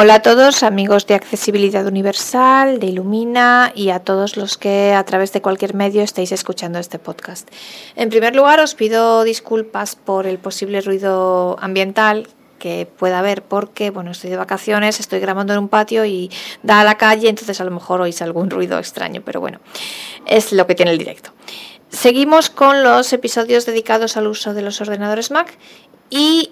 Hola a todos, amigos de Accesibilidad Universal, de Ilumina y a todos los que a través de cualquier medio estéis escuchando este podcast. En primer lugar, os pido disculpas por el posible ruido ambiental que pueda haber porque bueno estoy de vacaciones estoy grabando en un patio y da a la calle entonces a lo mejor oís algún ruido extraño pero bueno es lo que tiene el directo seguimos con los episodios dedicados al uso de los ordenadores Mac y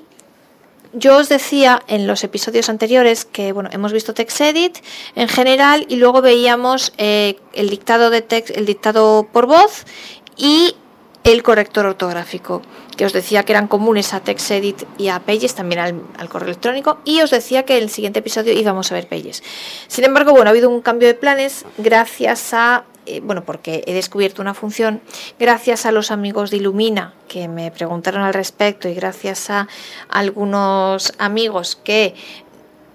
yo os decía en los episodios anteriores que bueno, hemos visto TextEdit en general y luego veíamos eh, el dictado de text, el dictado por voz y el corrector ortográfico, que os decía que eran comunes a TextEdit y a Pages, también al, correo electrónico, y os decía que en el siguiente episodio íbamos a ver Pages. Sin embargo, bueno, ha habido un cambio de planes gracias a eh, bueno, porque he descubierto una función gracias a los amigos de Illumina que me preguntaron al respecto y gracias a algunos amigos que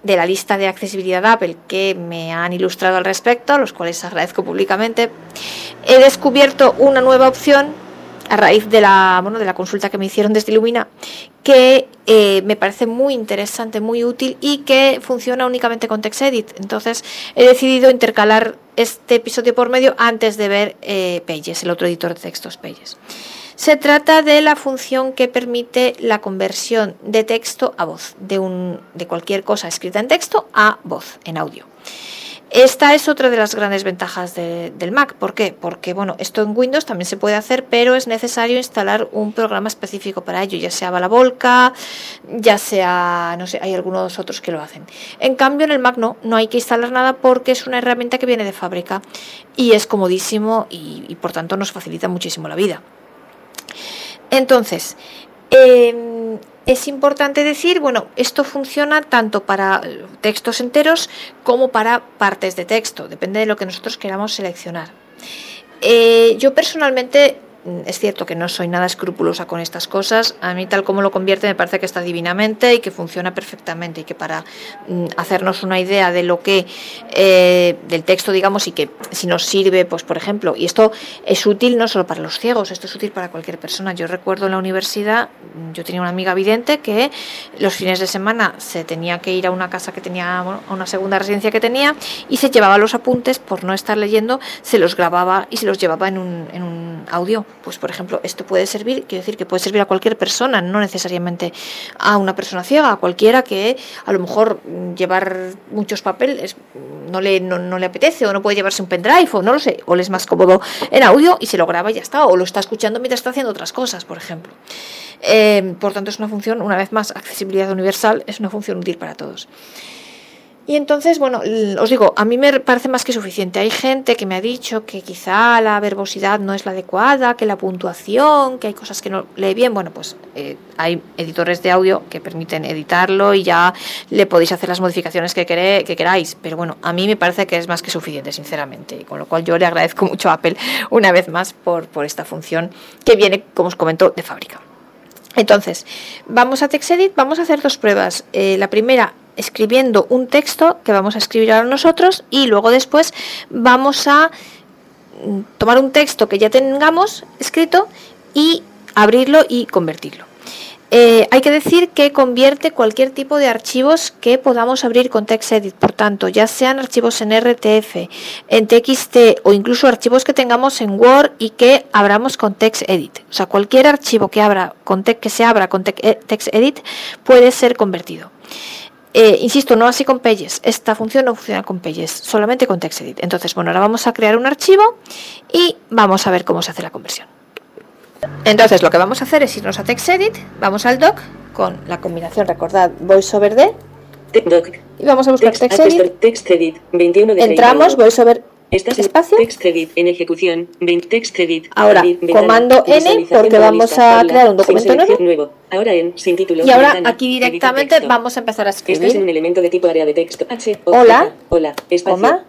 de la lista de accesibilidad Apple que me han ilustrado al respecto, a los cuales agradezco públicamente, he descubierto una nueva opción a raíz de la, bueno, de la consulta que me hicieron desde Illumina, que eh, me parece muy interesante, muy útil y que funciona únicamente con TextEdit. Entonces he decidido intercalar este episodio por medio antes de ver eh, Pages, el otro editor de textos Pages. Se trata de la función que permite la conversión de texto a voz, de, un, de cualquier cosa escrita en texto a voz, en audio. Esta es otra de las grandes ventajas del Mac. ¿Por qué? Porque bueno, esto en Windows también se puede hacer, pero es necesario instalar un programa específico para ello, ya sea Balavolca, ya sea, no sé, hay algunos otros que lo hacen. En cambio, en el Mac no, no hay que instalar nada porque es una herramienta que viene de fábrica y es comodísimo y, por tanto nos facilita muchísimo la vida. Entonces, eh, es importante decir, bueno, esto funciona tanto para textos enteros como para partes de texto, depende de lo que nosotros queramos seleccionar. Eh, yo personalmente es cierto que no soy nada escrupulosa con estas cosas. A mí tal como lo convierte me parece que está divinamente y que funciona perfectamente y que para mm, hacernos una idea de lo que eh, del texto digamos y que si nos sirve pues por ejemplo y esto es útil no solo para los ciegos esto es útil para cualquier persona. Yo recuerdo en la universidad mm, yo tenía una amiga vidente que los fines de semana se tenía que ir a una casa que tenía a una segunda residencia que tenía y se llevaba los apuntes por no estar leyendo se los grababa y se los llevaba en un, en un audio pues por ejemplo, esto puede servir, quiero decir que puede servir a cualquier persona, no necesariamente a una persona ciega, a cualquiera que a lo mejor mm, llevar muchos papeles no le, no, le apetece o no puede llevarse un pendrive o no lo sé, o le es más cómodo en audio y se lo graba y ya está, o lo está escuchando mientras está haciendo otras cosas, por ejemplo. Eh, por tanto, es una función, una vez más, accesibilidad universal, es una función útil para todos. Y entonces, bueno, os digo, a mí me parece más que suficiente. Hay gente que me ha dicho que quizá la verbosidad no es la adecuada, que la puntuación, que hay cosas que no lee bien. Bueno, pues eh, hay editores de audio que permiten editarlo y ya le podéis hacer las modificaciones que, que queráis. Pero bueno, a mí me parece que es más que suficiente, sinceramente. Con lo cual yo le agradezco mucho a Apple una vez más por, por esta función que viene, como os comento, de fábrica. Entonces, vamos a TextEdit, vamos a hacer dos pruebas. Eh, la primera escribiendo un texto que vamos a escribir ahora nosotros y luego después vamos a mm, tomar un texto que ya tengamos escrito y abrirlo y convertirlo. Eh, hay que decir que convierte cualquier tipo de archivos que podamos abrir con TextEdit, por tanto, ya sean archivos en RTF, en TXT o incluso archivos que tengamos en Word y que abramos con TextEdit. O sea, cualquier archivo que, se abra con eh, TextEdit puede ser convertido. Eh, insisto, no así con Pages. Esta función no funciona con Pages, solamente con TextEdit. Entonces, bueno, ahora vamos a crear un archivo y vamos a ver cómo se hace la conversión. Entonces, lo que vamos a hacer es irnos a TextEdit, vamos al doc con la combinación, recordad, VoiceOver D. Y vamos a buscar TextEdit. TextEdit, 21 de Entramos, VoiceOver Estás espacio. TextEdit en ejecución. TextEdit. Ahora, comando N porque vamos a crear un documento nuevo. Ahora en sin título. Y ahora aquí directamente vamos a empezar a escribir. Estás en un elemento de tipo área de texto. H. Hola. Hola. Espacio. Coma.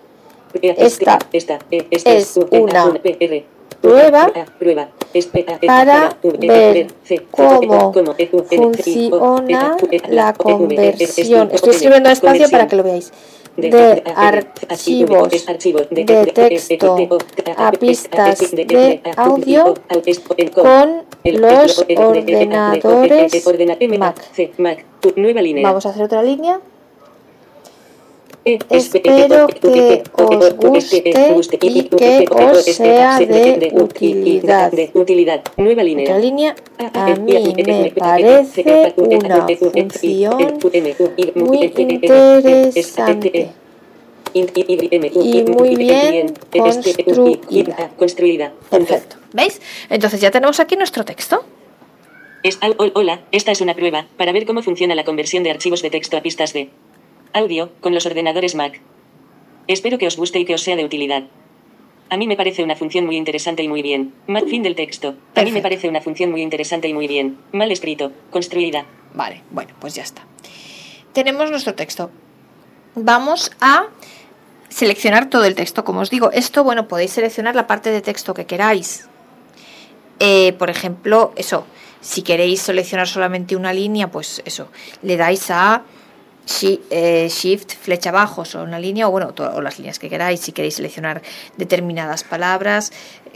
Esta, esta, esta es una prueba para ver cómo funciona la conversión. Estoy escribiendo espacio para que lo veáis de archivos de texto a pistas de audio con los ordenadores Mac. Vamos a hacer otra línea. Espero que os guste y que os sea de utilidad. Nueva línea. línea, a mí me parece una función muy interesante. Y muy bien construida. Construida. Perfecto. ¿Veis? Entonces ya tenemos aquí nuestro texto. Hola, esta es una prueba para ver cómo funciona la conversión de archivos de texto a pistas de audio con los ordenadores Mac. Espero que os guste y que os sea de utilidad. A mí me parece una función muy interesante y muy bien. Mal fin del texto. A mí me parece una función muy interesante y muy bien. Mal escrito. Construida. Vale, bueno, pues ya está. Tenemos nuestro texto. Vamos a seleccionar todo el texto. Como os digo, esto, bueno, podéis seleccionar la parte de texto que queráis. Eh, por ejemplo, eso, si queréis seleccionar solamente una línea, pues eso, le dais a Shift, flecha abajo, o una línea, o bueno, o las líneas que queráis. Si queréis seleccionar determinadas palabras,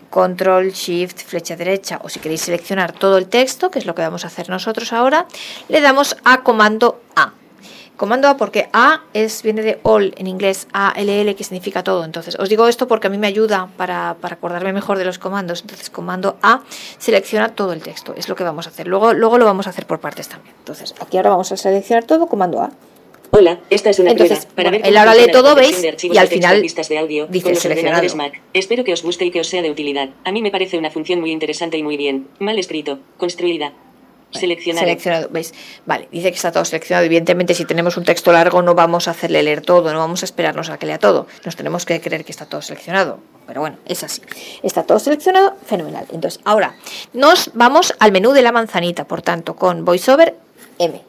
Control, Shift, flecha derecha, o si queréis seleccionar todo el texto, que es lo que vamos a hacer nosotros ahora, le damos a comando A. Comando A porque A es, viene de all en inglés, A-L-L, que significa todo. Entonces, os digo esto porque a mí me ayuda para, para acordarme mejor de los comandos. Entonces, comando A selecciona todo el texto. Es lo que vamos a hacer. Luego, luego lo vamos a hacer por partes también. Entonces, aquí ahora vamos a seleccionar todo, comando A. Hola, esta es una Entonces, prueba para bueno, ver él ahora lee todo, ¿veis? Y al final de audio dice seleccionado. Mac. Espero que os guste y que os sea de utilidad. A mí me parece una función muy interesante y muy bien. Mal escrito. Construida. Seleccionado. Seleccionado, ¿veis? Vale, dice que está todo seleccionado. Evidentemente, si tenemos un texto largo, no vamos a hacerle leer todo, no vamos a esperarnos a que lea todo. Nos tenemos que creer que está todo seleccionado. Pero bueno, es así. Está todo seleccionado, fenomenal. Entonces, ahora nos vamos al menú de la manzanita, por tanto, con VoiceOver M.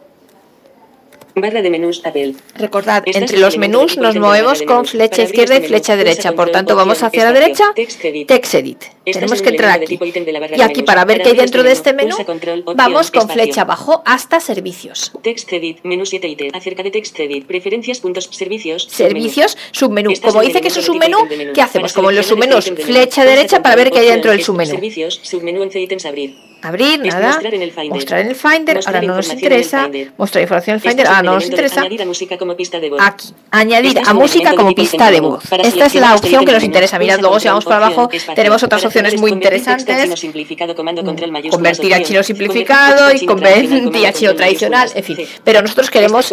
Barra de menús Apple. Recordad, entre en los menús nos movemos con flecha izquierda y flecha menú, derecha. Por tanto, vamos hacia la derecha, text edit. Text Edit. Estás Tenemos en que entrar aquí. Y aquí, para ver qué hay dentro de este menú, vamos con flecha abajo hasta Servicios. Text edit, menú 7 ítem. Acerca de text edit, preferencias, puntos, servicios. Servicios, submenú. Como dice que es un submenú. ¿qué hacemos? Como en los submenús, flecha derecha para ver qué hay dentro del submenú. Servicios, submenú 11 ítems abrir. Abrir, Es nada. mostrar en el Finder. Mostrar en el Finder. Mostrar Ahora no nos interesa. Mostrar información en el Estás Finder. Ahora no nos interesa. Añadir a música como pista de voz. Aquí. Añadir a música como pista de voz. Esta es la este opción que nos interesa. Mirad, luego si vamos para abajo, tenemos otras opciones muy interesantes. Convertir a chino simplificado y convertir a chino tradicional. En fin. Pero nosotros queremos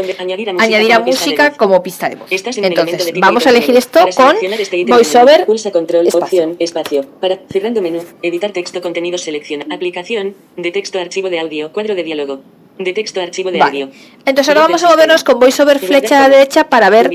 añadir a música como pista de voz. Entonces, vamos a elegir esto con este VoiceOver Pulsa control, espacio. opción, espacio. Para cerrando menú, editar texto, contenido, selecciona. Aplicación, de texto, archivo de audio, cuadro de diálogo. De texto, archivo de Vale. audio. Entonces ahora vamos a movernos con VoiceOver flecha derecha para ver.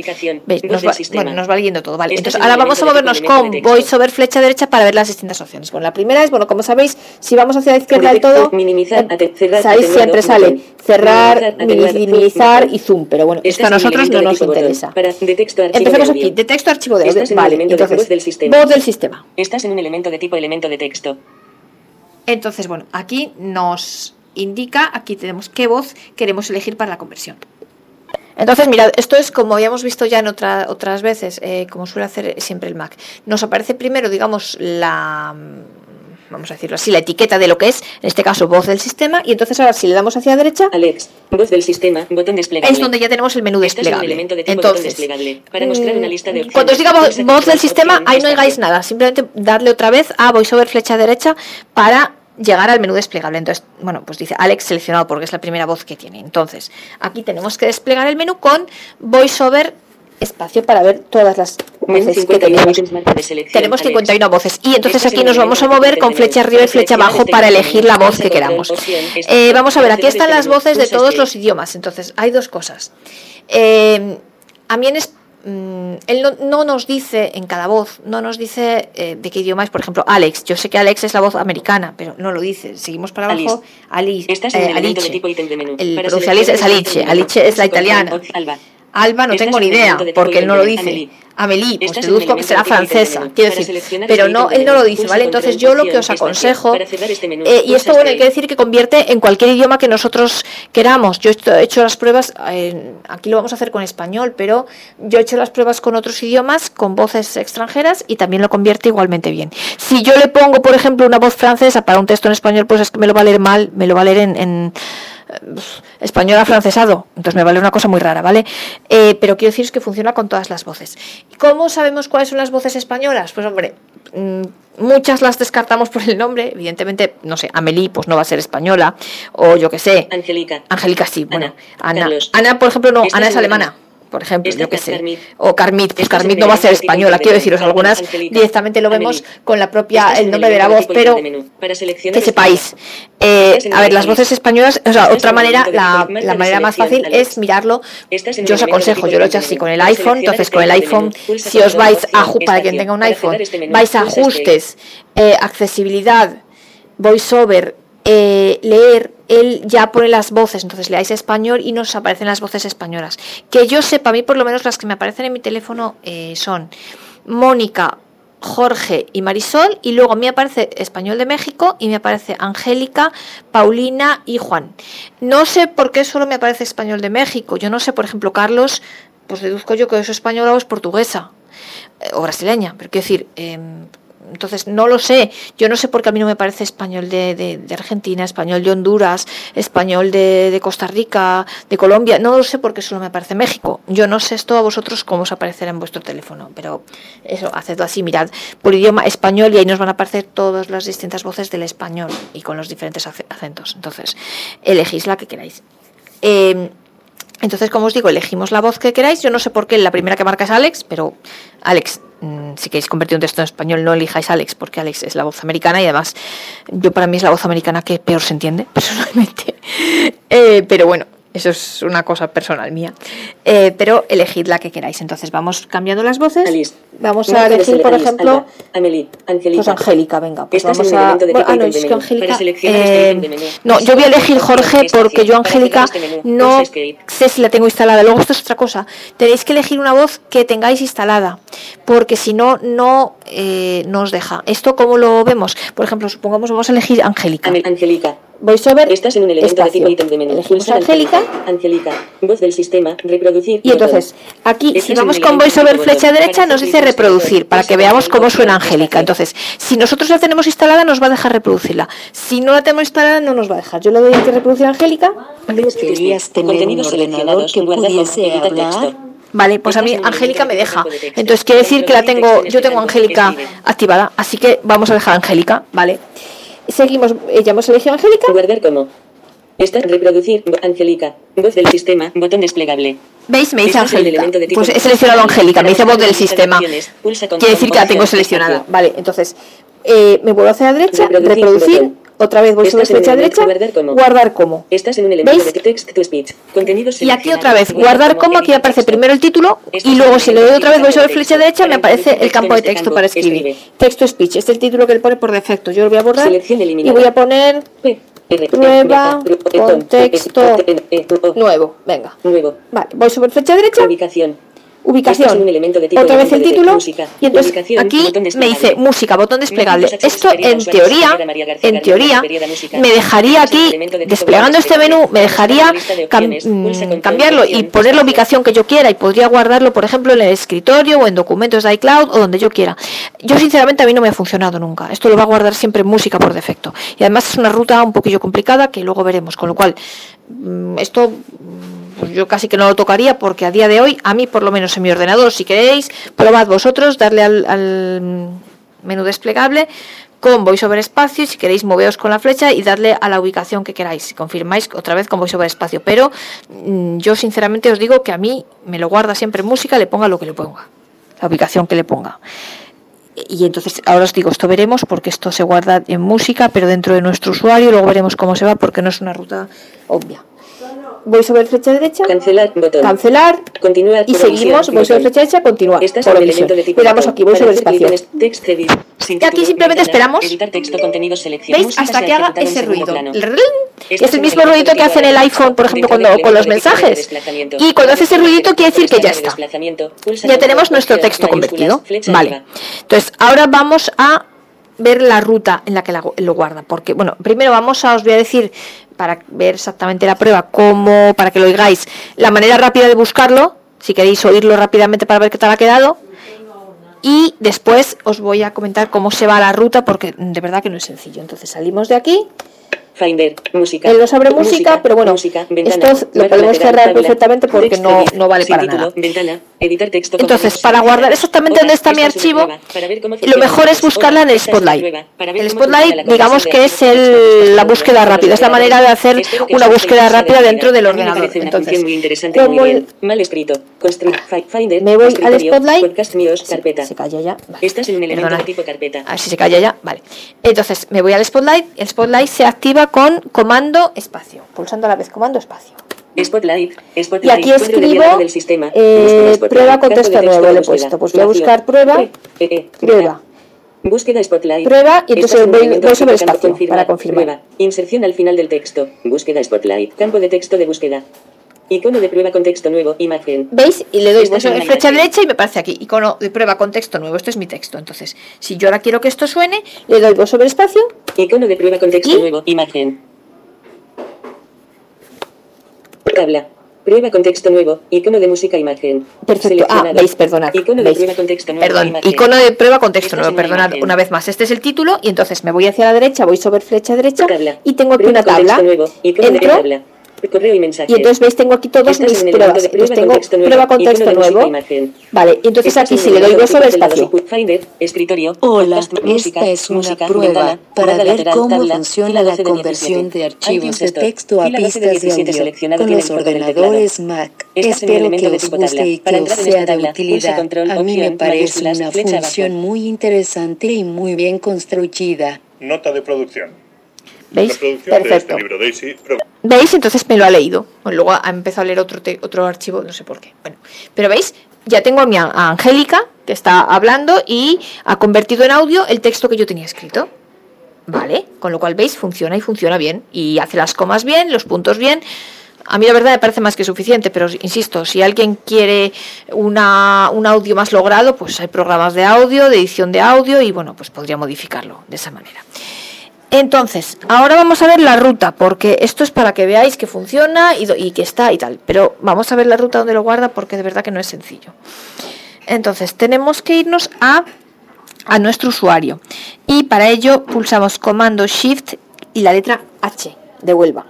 ¿Veis? Nos va, bueno, nos va leyendo todo, vale. Entonces en ahora vamos a movernos con. VoiceOver flecha derecha para ver las distintas opciones. Bueno, la primera es, bueno, como sabéis, si vamos hacia la izquierda del todo, minimizar, cerrar, sabéis, siempre sale cerrar, Minimizar, y zoom, pero bueno, esto Estás a nosotros no nos interesa. Empecemos aquí, audio. de texto archivo de audio. En el Vale, entonces, voz del sistema. Estás en un elemento de tipo elemento de texto. Entonces, bueno, aquí nos indica, aquí tenemos qué voz queremos elegir para la conversión. Entonces, mirad, esto es como habíamos visto ya en otra- otras veces, eh, como suele hacer siempre el Mac. Nos aparece primero, digamos, la, vamos a decirlo así, la etiqueta de lo que es, en este caso, voz del sistema, y entonces ahora si le damos hacia la derecha, Alex, voz del sistema, botón desplegable. es donde ya tenemos el menú un desplegable. elemento de tipo Entonces, desplegable. Para mostrar una lista de mm, opciones. cuando os diga vo- Pulsa voz del sistema, ahí no hagáis nada, simplemente darle otra vez a VoiceOver flecha derecha para llegar al menú desplegable. Entonces, bueno, pues dice Alex seleccionado porque es la primera voz que tiene. Entonces, aquí tenemos que desplegar el menú con VoiceOver espacio para ver todas las voces que 51 tenemos. Tenemos Alex. 51 voces y entonces aquí nos vamos a mover con flecha arriba y flecha abajo para elegir la voz que queramos. Eh, vamos a ver, aquí están las voces de todos los idiomas. Entonces, hay dos cosas. Eh, a mí en es- mm, él no, no nos dice en cada voz, no nos dice eh, de qué idioma es, por ejemplo, Alex. Yo sé que Alex es la voz americana, pero no lo dice. Seguimos para abajo. Alice. Estás en eh, el de Alice. tipo ítem de menú. El es Alice. menú. Alice es la italiana. Alba. No tengo en ni idea, porque él no lo dice. Amelie. Amelie, pues deduzco que será francesa, quiero decir. Pero este no, él no lo dice, ¿vale? Entonces yo lo que os espacio. aconsejo, este menú, eh, y pulsa esto bueno, este. quiere decir que convierte en cualquier idioma que nosotros queramos. Yo he hecho las pruebas, eh, aquí lo vamos a hacer con español, pero yo he hecho las pruebas con otros idiomas, con voces extranjeras y también lo convierte igualmente bien. Si yo le pongo, por ejemplo, una voz francesa para un texto en español, pues es que me lo va a leer mal, me lo va a leer en, en, español afrancesado, entonces me vale una cosa muy rara, ¿vale? Eh, pero quiero decir que funciona con todas las voces. ¿Cómo sabemos cuáles son las voces españolas? Pues hombre, mm, muchas las descartamos por el nombre, evidentemente, no sé, Amelie pues no va a ser española, o yo qué sé. Angélica. Angélica sí, bueno. Ana, Ana, por ejemplo, no, Ana es alemana por ejemplo, yo qué sé, o Carmit, pues Carmit no va a ser española, quiero deciros, algunas directamente lo vemos con la propia, el nombre de la voz, pero que sepáis. Eh, a ver, las voces españolas, o sea, otra manera, la, la manera más fácil es mirarlo, yo os aconsejo, yo lo he hecho así con el iPhone, entonces con el iPhone, si os vais a, para quien tenga un iPhone, vais a ajustes, eh, accesibilidad, voiceover, eh, leer, él ya pone las voces, entonces leáis español y nos aparecen las voces españolas. Que yo sepa, a mí por lo menos las que me aparecen en mi teléfono eh, son Mónica, Jorge y Marisol, y luego a mí aparece Español de México y me aparece Angélica, Paulina y Juan. No sé por qué solo me aparece Español de México. Yo no sé, por ejemplo, Carlos, pues deduzco yo que es española o es portuguesa eh, o brasileña, pero quiero decir, em, entonces, no lo sé. Yo no sé por qué a mí no me parece español de, Argentina, español de Honduras, español de, Costa Rica, de Colombia. No lo sé porque solo me parece México. Yo no sé esto a vosotros cómo os aparecerá en vuestro teléfono. Pero eso, hacedlo así. Mirad por idioma español y ahí nos van a aparecer todas las distintas voces del español y con los diferentes acentos. Entonces, elegís la que queráis. Eh, entonces, como os digo, elegimos la voz que queráis. Yo no sé por qué la primera que marca es Alex, pero Alex, mm, si queréis convertir un texto en español, no elijáis Alex, porque Alex es la voz americana y además, yo para mí es la voz americana que peor se entiende, personalmente. Eh, pero bueno, eso es una cosa personal mía. Eh, pero elegid la que queráis. Entonces vamos cambiando las voces. Vamos a elegir, por ejemplo, Amelie, Angélica. Pues Angélica, venga. Pues vamos a. ah, no, es que Angélica. Eh, no, yo voy a elegir Jorge porque yo, Angélica, no sé si la tengo instalada. Luego, esto es otra cosa. Tenéis que elegir una voz que tengáis instalada. Porque si no, no eh, nos deja. ¿Esto cómo lo vemos? Por ejemplo, supongamos, vamos a elegir Angélica. Angélica. VoiceOver. Estás en un elemento de tipo ítem de menú. Elegimos Angélica. Angélica. Voz del sistema. Reproducir. Y entonces, aquí, si vamos con VoiceOver flecha derecha, nos dice reproducir, para que veamos cómo suena Angélica. Entonces, si nosotros la tenemos instalada, nos va a dejar reproducirla. Si no la tenemos instalada, no nos va a dejar. Yo le doy aquí reproducir Angélica. Querías tener un ordenador que pudiese hablar. Vale, pues a mí Angélica me deja. Entonces quiere decir que la tengo, yo tengo Angélica activada, así que vamos a dejar Angélica, ¿vale? Seguimos, eh, ya hemos elegido Angélica. Guardar como. Está reproducir Angélica. Voz del sistema. Botón desplegable. ¿Veis? Me dice Angélica. Pues he seleccionado Angélica. Me dice voz del sistema. Quiere decir que la tengo seleccionada. Vale, entonces eh, me vuelvo hacia la derecha. Reproducir. Otra vez voy sobre flecha derecha, guardar como. Estás en un elemento de text to speech. y aquí otra vez, guardar como, aquí aparece primero el título y luego si le doy otra vez voy sobre flecha derecha me aparece el campo de texto para escribir. Texto speech, este es el título que él pone por defecto. Yo lo voy a borrar y voy a poner prueba con texto nuevo. Venga. Vale, voy sobre flecha derecha. Ubicación ubicación, otra vez el título y entonces aquí me dice música, botón desplegable. Esto en teoría, en teoría me dejaría aquí, desplegando este menú, me dejaría mm, cambiarlo y poner la ubicación que yo quiera y podría guardarlo, por ejemplo, en el escritorio o en documentos de iCloud o donde yo quiera. Yo sinceramente a mí no me ha funcionado nunca. Esto lo va a guardar siempre música por defecto. Y además es una ruta un poquillo complicada que luego veremos, con lo cual mm, esto pues yo casi que no lo tocaría porque a día de hoy, a mí por lo menos en mi ordenador, si queréis, probad vosotros, darle al, menú desplegable con VoiceOver espacio, si queréis moveos con la flecha y darle a la ubicación que queráis. Confirmáis otra vez con VoiceOver espacio, pero mm, yo sinceramente os digo que a mí me lo guarda siempre en música, le ponga lo que le ponga, la ubicación que le ponga. Y entonces ahora os digo, esto veremos porque esto se guarda en música, pero dentro de nuestro usuario, luego veremos cómo se va porque no es una ruta obvia voy sobre flecha derecha, cancelar, botón. cancelar continuar, y seguimos, voy sobre flecha derecha, continuar. Este es el elemento de tipo Le damos aquí, voy sobre espacio. Y aquí simplemente esperamos, texto, ¿veis? Hasta que haga ese ruido. Es el mismo ruidito que hace en el iPhone, por ejemplo, cuando con los mensajes. Y cuando hace ese ruidito quiere decir que ya está. Ya tenemos nuestro texto convertido. Vale. Entonces, ahora vamos a ver la ruta en la que lo guarda. Porque, bueno, primero vamos a, os voy a decir para ver exactamente la prueba, cómo, para que lo oigáis, la manera rápida de buscarlo, si queréis oírlo rápidamente para ver qué tal ha quedado. Y después os voy a comentar cómo se va la ruta, porque de verdad que no es sencillo. Entonces salimos de aquí Finder, música. Abre música, pero bueno, esto lo podemos cerrar perfectamente porque no, no vale para nada. editar texto Entonces, para guardar exactamente dónde está mi archivo, lo mejor es buscarla en el Spotlight. El Spotlight, digamos que es el, la búsqueda rápida, es la manera de hacer una búsqueda rápida dentro del ordenador. Entonces, como el, mal escrito, me voy al Spotlight, se calla ya. Estás en un elemento tipo carpeta. A ver si se calla ya, vale. Entonces, me voy al Spotlight, el Spotlight se activa con comando espacio, pulsando a la vez comando espacio. Spotlight, Spotlight, y aquí escribo del sistema. Eh, prueba con texto nuevo, le he puesto. Pues voy a buscar prueba, prueba. Búsqueda Spotlight. Prueba y entonces voy, voy sobre espacio para confirmar. Prueba. Inserción al final del texto. Búsqueda Spotlight. Campo de texto de búsqueda. Icono de prueba con texto nuevo, imagen. ¿Veis? Y le doy flecha derecha y me aparece aquí, icono de prueba con texto nuevo. Esto es mi texto. Entonces, si yo ahora quiero que esto suene, le doy sobre espacio. Icono de prueba con texto nuevo, imagen. Tabla. Prueba con texto nuevo, icono de música, imagen. Perfecto. Ah, veis, perdonad. Icono de prueba con texto nuevo. Perdón, icono de prueba con texto nuevo, perdonad una vez más. Este es el título y entonces me voy hacia la derecha, voy sobre flecha derecha y tengo aquí una tabla. Entro correo y mensaje. Y entonces veis, tengo aquí todas mis pruebas. Entonces tengo prueba con texto nuevo. Vale, entonces aquí si le doy dos sobre espacio. escritorio. Hola, esta es una prueba para ver cómo funciona la conversión de archivos de texto a pistas de audio con los ordenadores Mac. Espero que os guste y que os sea de utilidad. A mí me parece una función muy interesante y muy bien construida. Nota de producción. ¿Veis? Perfecto. Este ¿Veis? Entonces me lo ha leído. luego ha empezado a leer otro, otro archivo, no sé por qué. Bueno, pero ¿veis? Ya tengo a mi Angélica que está hablando y ha convertido en audio el texto que yo tenía escrito. ¿Vale? Con lo cual, ¿veis? Funciona y funciona bien. Y hace las comas bien, los puntos bien. A mí la verdad me parece más que suficiente, pero insisto, si alguien quiere un audio más logrado, pues hay programas de audio, de edición de audio y bueno, pues podría modificarlo de esa manera. Entonces, ahora vamos a ver la ruta, porque esto es para que veáis que funciona y, que está y tal. Pero vamos a ver la ruta donde lo guarda porque de verdad que no es sencillo. Entonces, tenemos que irnos a, a nuestro usuario. Y para ello pulsamos comando Shift y la letra H de Huelva.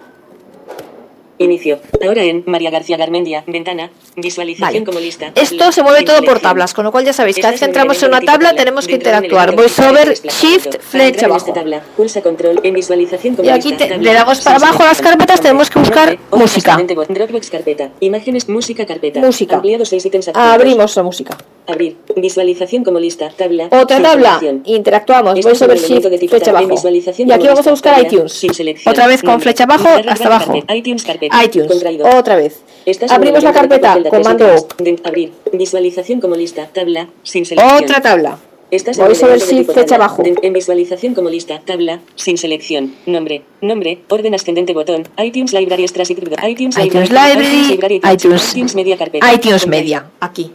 Inicio. Ahora en María García Garmendia, ventana, visualización como lista. Esto se mueve todo por tablas, con lo cual ya sabéis que cada vez que entramos en una tabla tenemos que interactuar. VoiceOver, Shift, flecha abajo. Pulsa control en visualización como y aquí le damos para abajo las carpetas, tenemos que buscar música. Dropbox carpeta, imágenes, música carpeta. Música. Ampliado 6 ítems Abrimos la música. Abrir. Visualización como lista. Tabla. Otra tabla. Interactuamos. VoiceOver, Shift, flecha abajo. Y aquí vamos a buscar iTunes. Otra vez con flecha abajo hasta abajo. iTunes carpeta iTunes. Otra vez. Abrimos la carpeta. Comando O. Abrir. Visualización como lista. Tabla. Sin selección. Otra tabla. Voy sobre el shift flecha abajo. En visualización como lista, tabla, sin selección, nombre, nombre, orden ascendente botón, iTunes Library Extras iTunes, iTunes Library, iTunes, iTunes Media carpeta. iTunes Media, aquí.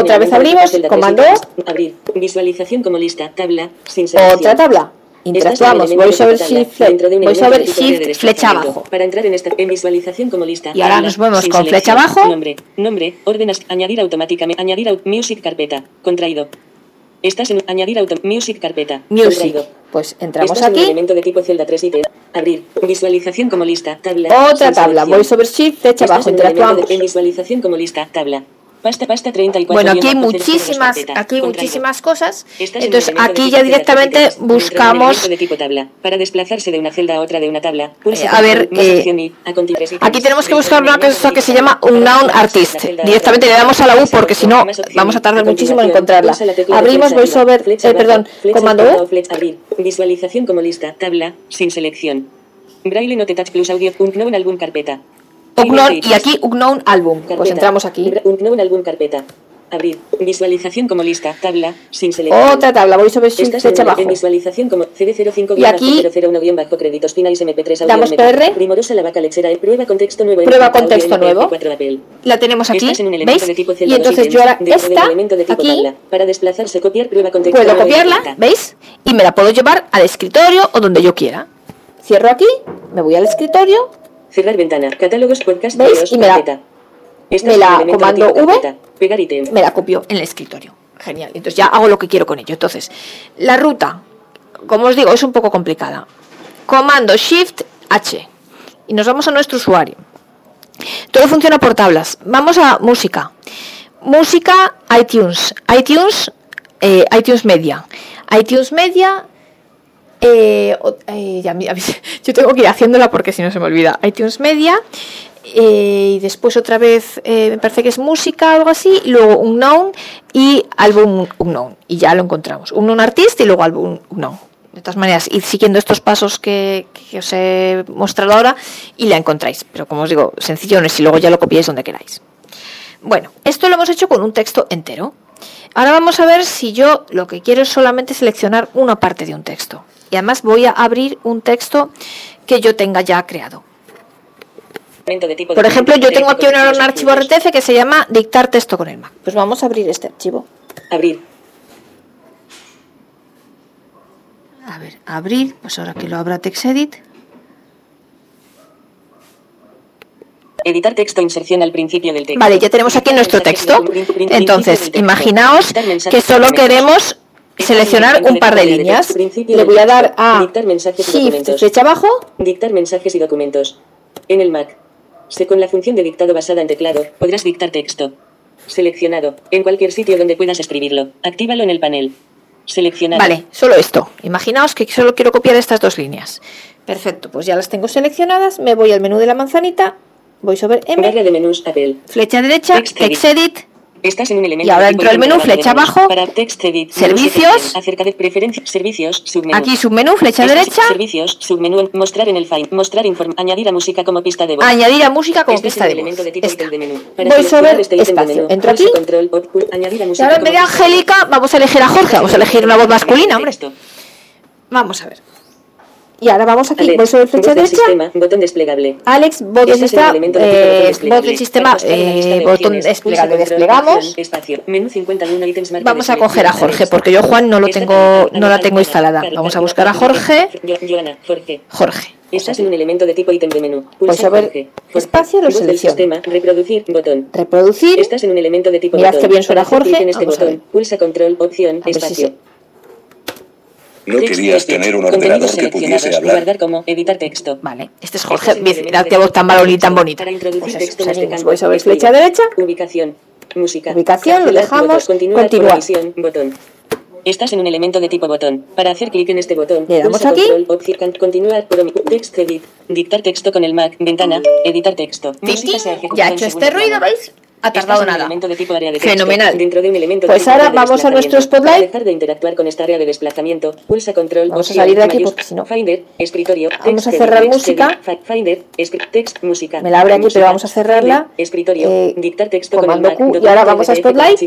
Otra vez abrimos, comando Abrir, visualización como lista, tabla, sin selección. Otra tabla. Interactuamos. Voy sobre Shift, voy sobre Shift flecha abajo. Para entrar en esta en visualización como lista. Y ahora nos movemos con flecha abajo. Nombre, nombre, órdenes, añadir automáticamente, añadir music carpeta, contraído. Estás en añadir auto, music carpeta. Music. Contraído. Pues entramos Estás aquí. En elemento de tipo celda 3 y Abrir. Visualización como lista. Tabla. Otra tabla. Voy sobre Shift, flecha abajo. Interactuamos. En visualización como lista. Tabla. Pasta, pasta 34. Bueno, aquí hay muchísimas, aquí hay muchísimas cosas. Entonces aquí ya directamente buscamos. Para desplazarse de una celda a otra de una tabla. a ver, eh, aquí tenemos que buscar una cosa que se llama Unknown Artist. Directamente le damos a la U porque si no vamos a tardar muchísimo en encontrarla. Abrimos VoiceOver, eh, perdón, comando U. Visualización como lista, tabla, sin selección. Braille Note Touch Plus Audio, Unknown Album Carpeta. Unknown y aquí Unknown Album. Pues entramos aquí. Unknown Album carpeta. Abrir. Visualización como lista. Tabla. Sin selección. Otra tabla. Voy sobre flecha abajo. En visualización como CD05 y aquí 001 bajo créditos finales MP3 damos PR. Primorosa la vaca lechera. Prueba con texto nuevo. Prueba con texto nuevo. La tenemos aquí. ¿Veis? Y entonces yo ahora esta aquí para desplazarse copiar prueba con texto puedo copiarla. ¿Veis? Y me la puedo llevar al escritorio o donde yo quiera. Cierro aquí. Me voy al escritorio Cerrar ventana. Catálogos podcast. ¿Veis? Y me la, me la comando V. Pegar ítem. Me la copio en el escritorio. Genial. Entonces ya hago lo que quiero con ello. Entonces, la ruta, como os digo, es un poco complicada. Comando Shift H y nos vamos a nuestro usuario. Todo funciona por tablas. Vamos a música. Música, iTunes. iTunes, eh, iTunes Media. iTunes Media. Eh, eh, yo tengo que ir haciéndola porque si no se me olvida. iTunes Media. y después otra vez me parece que es música o algo así. luego Unknown y álbum Unknown. Y ya lo encontramos. Unknown Artist y luego álbum Unknown. De todas maneras, id siguiendo estos pasos que, os he mostrado ahora y la encontráis. Pero como os digo, sencillo no es y luego ya lo copiáis donde queráis. Bueno, esto lo hemos hecho con un texto entero. Ahora vamos a ver si yo lo que quiero es solamente seleccionar una parte de un texto. Y además voy a abrir un texto que yo tenga ya creado. Por ejemplo, yo tengo aquí un, archivo RTF que se llama dictar texto con el Mac. Pues vamos a abrir este archivo. Abrir. A ver, abrir, pues ahora que lo abra TextEdit. Editar texto, inserción al principio del texto. Vale, ya tenemos aquí nuestro texto. Entonces, imaginaos que solo queremos seleccionar un par de líneas. Le voy a dar a Shift, flecha abajo. Dictar mensajes y documentos. En el Mac. Con la función de dictado basada en teclado, podrás dictar texto. Seleccionado. En cualquier sitio donde puedas escribirlo. Actívalo en el panel. Seleccionado. Vale, solo esto. Imaginaos que solo quiero copiar estas dos líneas. Perfecto, pues ya las tengo seleccionadas. Me voy al menú de la manzanita. Voy sobre M. de menús, Flecha derecha, Text Edit Estás en un elemento y ahora dentro del menú, flecha abajo, para text edit, servicios, acerca de preferencias, servicios, submenú. Aquí submenú, flecha derecha, servicios, submenú, mostrar en el file, mostrar inform, añadir a música como pista de voz. Añadir a música como pista de voz. De tipo del menú. Voy sobre este espacio, entro aquí. Control, añadir a música y ahora en vez de Angélica vamos a elegir a Jorge, vamos a elegir una voz masculina, hombre. Vamos a ver. Y ahora vamos aquí, voy sobre flecha derecha. Sistema, botón desplegable. Alex, bot del sistema, eh, bot del sistema, eh, botón desplegable. Desplegamos. Espacio, menú 51 ítems vamos a coger a Jorge, porque yo Juan no lo tengo, no la tengo instalada. Vamos a buscar a Jorge. Jorge. Jorge. Estás en un elemento de tipo ítem de menú. Pues a ver, espacio lo selecciono. sistema, reproducir, botón. Reproducir. Estás en un elemento de tipo Mirad que bien suena Jorge. Este botón, pulsa control, opción, espacio. ¿No querías tener un ordenador que pudiese hablar? Guardar como editar texto. Vale, este es Jorge. Mirad qué voz tan malón y tan bonita. Para introducir Pues texto en este. Voy sobre flecha derecha. Ubicación. Música. Ubicación, lo dejamos. Continuar. Botón. Estás en un elemento de tipo botón. Para hacer clic en este botón, Le damos aquí. control, continuar, text edit, dictar texto con el Mac, ventana, editar texto. Música se ejecuta Ya ha hecho este ruido. ¿veis? Ha Estás tardado nada. elemento de tipo área de. Fenomenal. Dentro de un elemento de Pues tipo ahora de vamos a nuestro spotlight. Para dejar de interactuar con esta área de desplazamiento, pulsa control, Vamos a salir de aquí porque si no- Finder, escritorio, Vamos a text cerrar música. text edit, Finder, text, música. Me la abre aquí, música, pero vamos a cerrarla. Escritorio, Eh, dictar texto comando con el Mac, Q, y ahora vamos a Spotlight.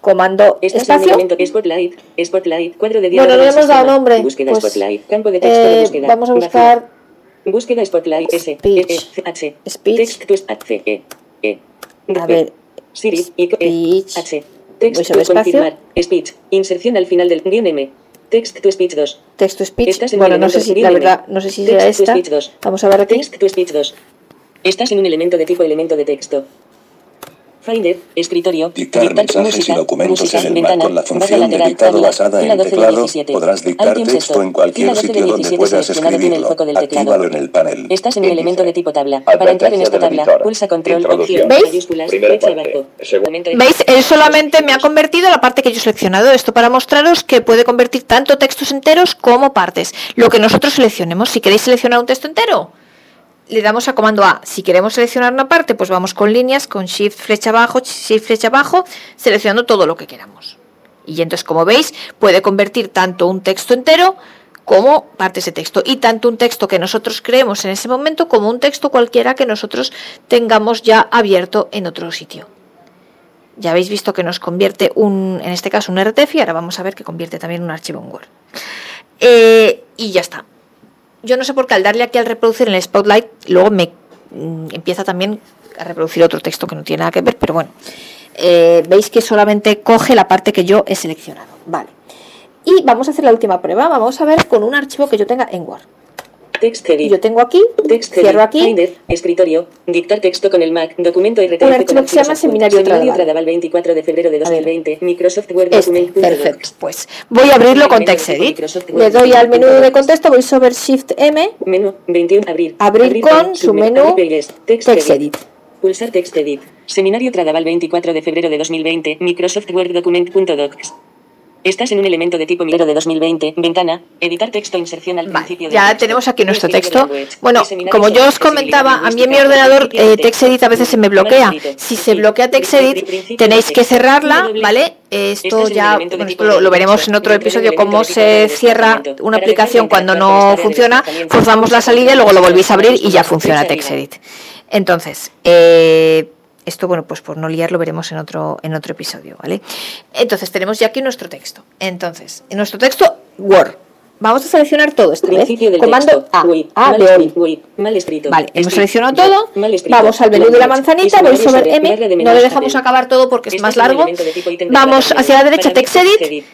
Comando un espacio. Spotlight, Spotlight, cuadro de Bueno, diálogo no del le hemos dado nombre. Búsqueda Pues, Spotlight, campo de texto de eh, búsqueda. vamos a buscar Búsqueda Spotlight S. H. Text to. E. E. A ver, Siri. Speech. H. Voy Text to confirmar. Speech. Inserción al final del guion M. Text to speech 2. texto speech. Estás en un Bueno, no sé si, la verdad, no sé si será Text to esta. speech 2. Vamos a ver aquí. Text to speech 2. Estás en un elemento de tipo elemento de texto. Finder, escritorio, Dictar mensajes música, y documentos música, en el Mac con la función de lateral, dictado tabla, basada en 12 de teclado. 17. Podrás dictar texto en cualquier Fila 12 de sitio donde 17 puedas seleccionado tiene el escribirlo. foco del teclado. Actívalo en el panel. Estás en un Índice. elemento de tipo tabla. Para entrar en esta tabla, pulsa control, opción, ¿Veis? mayúsculas, flecha abajo. De- ¿Veis? Él solamente me ha convertido la parte que yo he seleccionado. Esto para mostraros que puede convertir tanto textos enteros como partes. Lo que nosotros seleccionemos. Si queréis seleccionar un texto entero, le damos a comando A. Si queremos seleccionar una parte, pues vamos con líneas, con Shift flecha abajo, Shift flecha abajo, seleccionando todo lo que queramos. Y entonces, como veis, puede convertir tanto un texto entero como partes de texto. Y tanto un texto que nosotros creemos en ese momento como un texto cualquiera que nosotros tengamos ya abierto en otro sitio. Ya habéis visto que nos convierte un, en este caso un RTF y ahora vamos a ver que convierte también un archivo en Word. Eh, y ya está. Yo no sé por qué al darle aquí al reproducir en el Spotlight, luego me mm, empieza también a reproducir otro texto que no tiene nada que ver, pero bueno. Eh, Veis que solamente coge la parte que yo he seleccionado. Vale. Y vamos a hacer la última prueba. Vamos a ver con un archivo que yo tenga en Word. TextEdit. Yo tengo aquí, TextEdit. cierro aquí, Finder, escritorio, dictar texto con el Mac, documento RTF Un archivo con que se llama Seminario. Tradaval. Tradaval 24 de febrero de 2020, Microsoft Word este, Document perfecto. Pues voy a abrirlo con TextEdit. Le doy al menú de contexto, voy sobre Shift M, Menú 21 abrir. Abrir con su menú TextEdit. Pulsar TextEdit. Seminario Tradaval 24 de febrero de 2020, Microsoft Word Document.docs. Estás en un elemento de tipo minero de 2020, ventana, editar texto, inserción al Vale, principio ya texto. tenemos aquí nuestro texto. Bueno, como yo os comentaba, a mí en mi ordenador eh, TextEdit a veces se me bloquea. Si se bloquea TextEdit, tenéis que cerrarla. ¿vale? Esto Este es un ya bueno, esto lo, lo veremos en otro episodio, cómo se cierra una aplicación cuando no funciona, forzamos la salida y luego lo volvéis a abrir y ya funciona TextEdit. Entonces, eh, esto, bueno, pues por no liar lo veremos en otro, en otro episodio, ¿vale? Entonces, tenemos ya aquí nuestro texto. Entonces, en nuestro texto, Word. Vamos a seleccionar todo esta vez. Comando texto. A. A mal de mal escrito. Vale, hemos seleccionado todo. mal escrito. Vamos al menú de la manzanita, voy sobre M. No le dejamos acabar todo porque es Este más largo. Vamos hacia la derecha, Para TextEdit.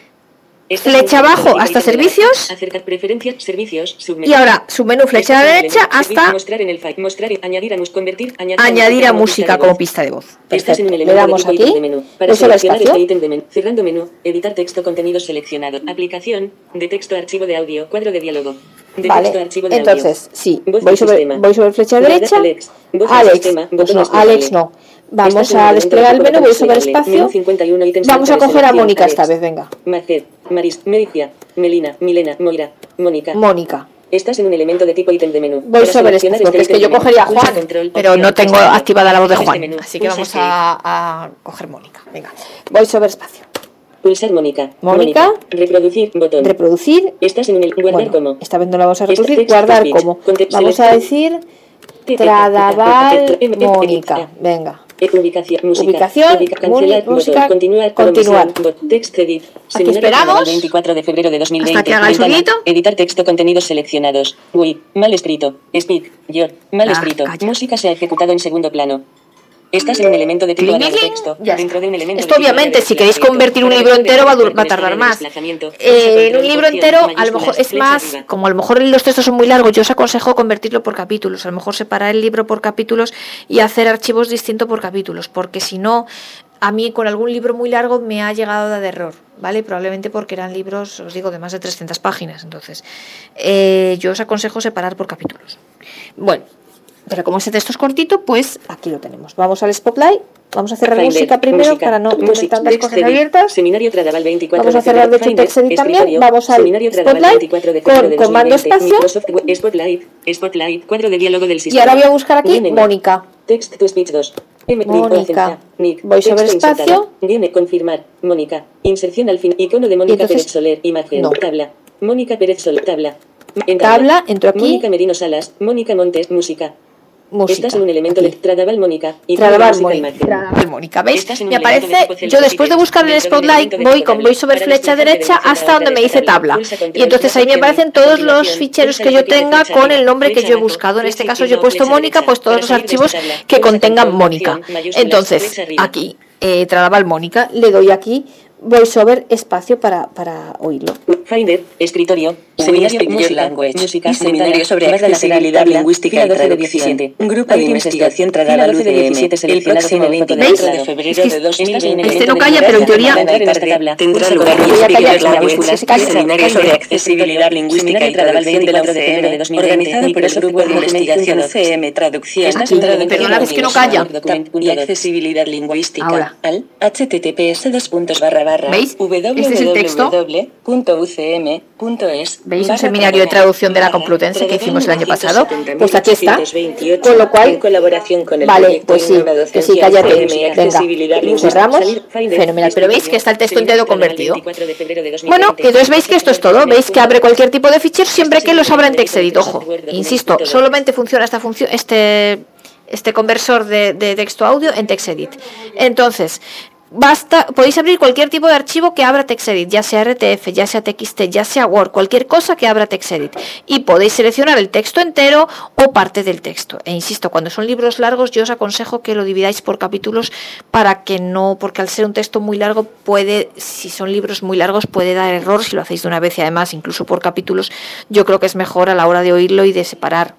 Flecha abajo hasta servicios. Acercar preferencias, servicios, submenú. Y ahora, submenú flecha a la derecha hasta Mostrar en el file. Mostrar, añadir a convertir, añadir, añadir a música como pista de voz. Perfecto. Le elemento de damos aquí. de menú. Para el seleccionar este ítem de menú. Cerrando menú. Editar texto contenido seleccionado. Aplicación. De texto archivo de audio. Cuadro de diálogo. De Vale, texto archivo de entonces, audio. sí, voy sobre, voy sobre flecha derecha. Alex. Alex, pues no, Alex no. Vamos a desplegar el menú, voy sobre desplegable. espacio. Menú 51 ítems Vamos a coger a. Mónica esta vez, venga. Marcet, Maris, Medicia, Melina, Milena, Moira, Mónica. Mónica. Estás en un elemento de tipo ítem de menú. Voy sobre espacio, porque es este que yo cogería a Juan, pero no tengo activada la voz de Este Juan, así que vamos a, a coger Mónica. Venga, voy sobre espacio. Pulsar Mónica. Mónica. Reproducir botón. Reproducir. Estás en el guardar Bueno, como. esta vez no la vamos a Este reproducir, guardar como. Vamos a decir Tradaval Mónica. Venga. Ubicación, música. Ubicación, Ubica- cancelar, botón. música, continuar, continuar. promoción, bot- text edit. Aquí esperamos. Tradaval 24 de febrero de 2020. Hasta que haga el Ventana. Editar texto, contenidos seleccionados. Wait, mal escrito. Speak, your, mal Ah, escrito. calla. Música se ha ejecutado en segundo plano. Estás en un elemento de tipo Cling, de texto. ya dentro de un elemento Esto de obviamente, si queréis convertir un libro entero va a, va tardar más. Eh, en un libro entero, a lo mejor es más, como a lo mejor los textos son muy largos, yo os aconsejo convertirlo por capítulos, a lo mejor separar el libro por capítulos y hacer archivos distintos por capítulos, porque si no, a mí con algún libro muy largo me ha llegado a dar error, ¿vale? Probablemente porque eran libros, os digo, de más de 300 páginas, entonces eh, yo os aconsejo separar por capítulos. Bueno, pero como ese texto es cortito, pues aquí lo tenemos. Vamos al Spotlight, vamos a cerrar Finder, música primero música, para no tener tantas cosas abiertas. Seminario Tradaval 24 Vamos a cerrar de hecho TextEdit también. Vamos al Seminario Spotlight 24 de con comando 2020, espacio. Spotlight, Spotlight, cuadro de diálogo del Y sistema. ahora voy a buscar aquí Mónica. Text to speech 2. M Mónica. Voy sobre espacio. Viene confirmar. Mónica. Inserción al fin. Icono de Mónica Pérez Soler. Imagen. no. Tabla. Mónica Pérez Soler. Tabla. En Tabla, entro aquí. Mónica Merino Salas. Mónica Montes. Música. Música. Estás en un elemento de Mónica. Mónica. ¿Veis? Me aparece, yo después de buscar el Spotlight, voy con para flecha derecha de hasta donde me dice tabla. Y entonces ahí me aparecen todos los ficheros que yo tenga con el nombre que yo he buscado. En este caso yo he puesto Mónica, pues todos los archivos que contengan Mónica. Entonces, aquí, eh, Tradaval Mónica, le doy aquí voiceover espacio para, para oírlo. Finder, escritorio, seminario música, Language música, y seminario sobre accesibilidad lingüística y 12 de traducción. 17. Un grupo de investigación Tradaval fila 12 de UDM. 17, El próximo como foto 24 lado. de febrero de 2020. este no calla, pero en teoría-. Tendrá lugar y seminario sobre accesibilidad lingüística y traducción de la UCM, organizado por el Grupo de Investigación UCM Traducción Perdona, es que no calla. y accesibilidad lingüística Ahora. al https dos puntos barra barra ¿Veis? Este es el texto. www.ucm.es ¿Veis un seminario de traducción de la Complutense que hicimos el año 1970, pasado? Pues aquí está. 1928, Con lo cual- en colaboración con el Vale, pues sí, que sí, cállate. Venga, cerramos. Fenomenal, pero veis que está el texto entero convertido. 24 de febrero de 2020. Bueno, que entonces veis que esto es todo. Veis que abre cualquier tipo de fichero siempre que los abra en TextEdit. Ojo, insisto, solamente funciona esta función, este, este conversor de, de texto audio en TextEdit. Entonces, basta, podéis abrir cualquier tipo de archivo que abra TextEdit, ya sea RTF, ya sea TXT, ya sea Word, cualquier cosa que abra TextEdit. Y podéis seleccionar el texto entero o parte del texto. E insisto, cuando son libros largos, yo os aconsejo que lo dividáis por capítulos para que no, porque al ser un texto muy largo puede, si son libros muy largos, puede dar error si lo hacéis de una vez y además incluso por capítulos, yo creo que es mejor a la hora de oírlo y de separar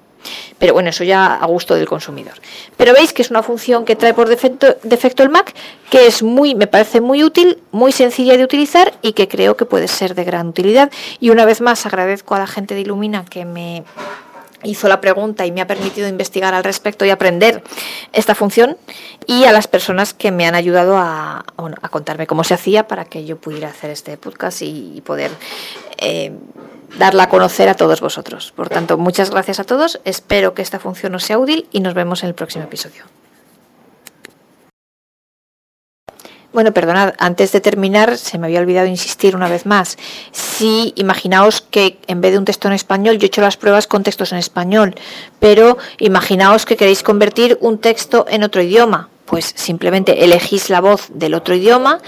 pero bueno, eso ya a gusto del consumidor. Pero veis que es una función que trae por defecto, el Mac, que es muy, me parece muy útil, muy sencilla de utilizar y que creo que puede ser de gran utilidad. Y una vez más agradezco a la gente de Illumina que me hizo la pregunta y me ha permitido investigar al respecto y aprender esta función y a las personas que me han ayudado a, a contarme cómo se hacía para que yo pudiera hacer este podcast y, poder eh, darla a conocer a todos vosotros. Por tanto, muchas gracias a todos, espero que esta función os sea útil y nos vemos en el próximo episodio. Bueno, perdonad, antes de terminar, se me había olvidado insistir una vez más. Si imaginaos que en vez de un texto en español, yo he hecho las pruebas con textos en español, pero imaginaos que queréis convertir un texto en otro idioma, pues simplemente elegís la voz del otro idioma.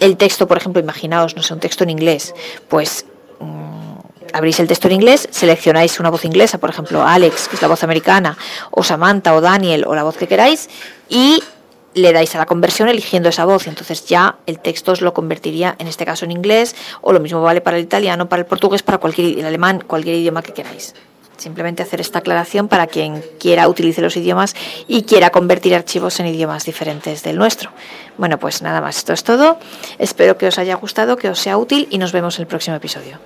El texto, por ejemplo, imaginaos, no sé, un texto en inglés, pues mm, abrís el texto en inglés, seleccionáis una voz inglesa, por ejemplo, Alex, que es la voz americana, o Samantha, o Daniel, o la voz que queráis, y le dais a la conversión eligiendo esa voz, entonces ya el texto os lo convertiría en este caso en inglés, o lo mismo vale para el italiano, para el portugués, para cualquier el alemán, cualquier idioma que queráis. Simplemente hacer esta aclaración para quien quiera utilice los idiomas y quiera convertir archivos en idiomas diferentes del nuestro. Bueno, pues nada más, esto es todo. Espero que os haya gustado, que os sea útil y nos vemos en el próximo episodio.